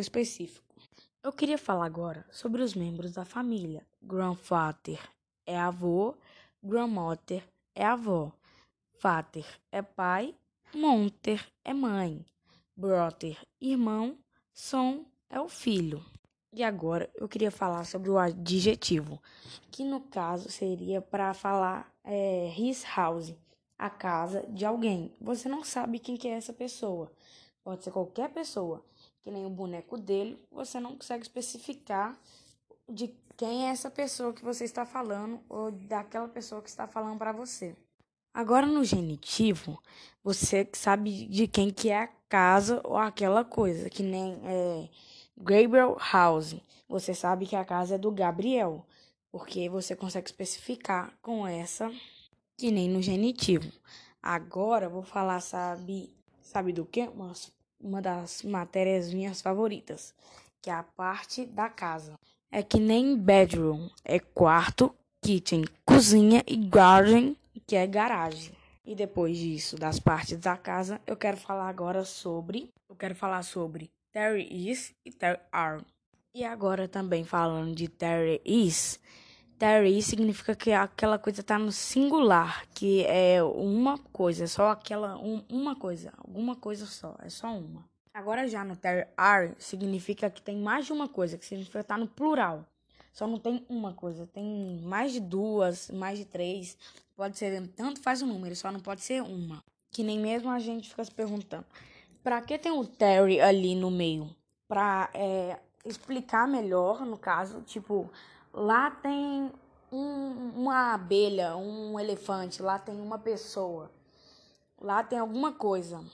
específico. Eu queria falar agora sobre os membros da família. Grandfather é avô, grandmother é avó, father é pai, monter é mãe, brother irmão, son é o filho. E agora eu queria falar sobre o adjetivo, que no caso seria para falar é, his house, a casa de alguém. Você não sabe quem que é essa pessoa. Pode ser qualquer pessoa, que nem o boneco dele, você não consegue especificar de quem é essa pessoa que você está falando ou daquela pessoa que está falando para você. Agora no genitivo, você sabe de quem que é a casa ou aquela coisa, que nem é, Gabriel House. Você sabe que a casa é do Gabriel, porque você consegue especificar com essa, que nem no genitivo. Agora vou falar, sabe, sabe do que? Uma, uma das matérias minhas favoritas, que é a parte da casa. É que nem bedroom, é quarto, kitchen, cozinha e garden, que é garagem. E depois disso, das partes da casa, eu quero falar agora sobre, eu quero falar sobre There is e there are. E agora também falando de there is, is significa que aquela coisa está no singular, que é uma coisa, só aquela um, uma coisa, alguma coisa só, é só uma. Agora já no there are significa que tem mais de uma coisa, que significa estar tá no plural. Só não tem uma coisa, tem mais de duas, mais de três. Pode ser, tanto faz o número, só não pode ser uma. Que nem mesmo a gente fica se perguntando. Pra que tem o Terry ali no meio? Pra é, explicar melhor, no caso, tipo, lá tem um, uma abelha, um elefante, lá tem uma pessoa, lá tem alguma coisa.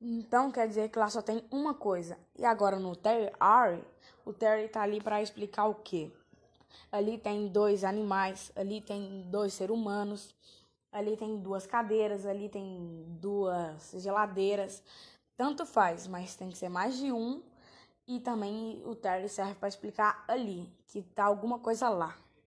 Então quer dizer que lá só tem uma coisa. E agora no Terry o Terry tá ali para explicar o quê? Ali tem dois animais, ali tem dois seres humanos, ali tem duas cadeiras, ali tem duas geladeiras. Tanto faz, mas tem que ser mais de um. E também o Terry serve para explicar ali, que tá alguma coisa lá.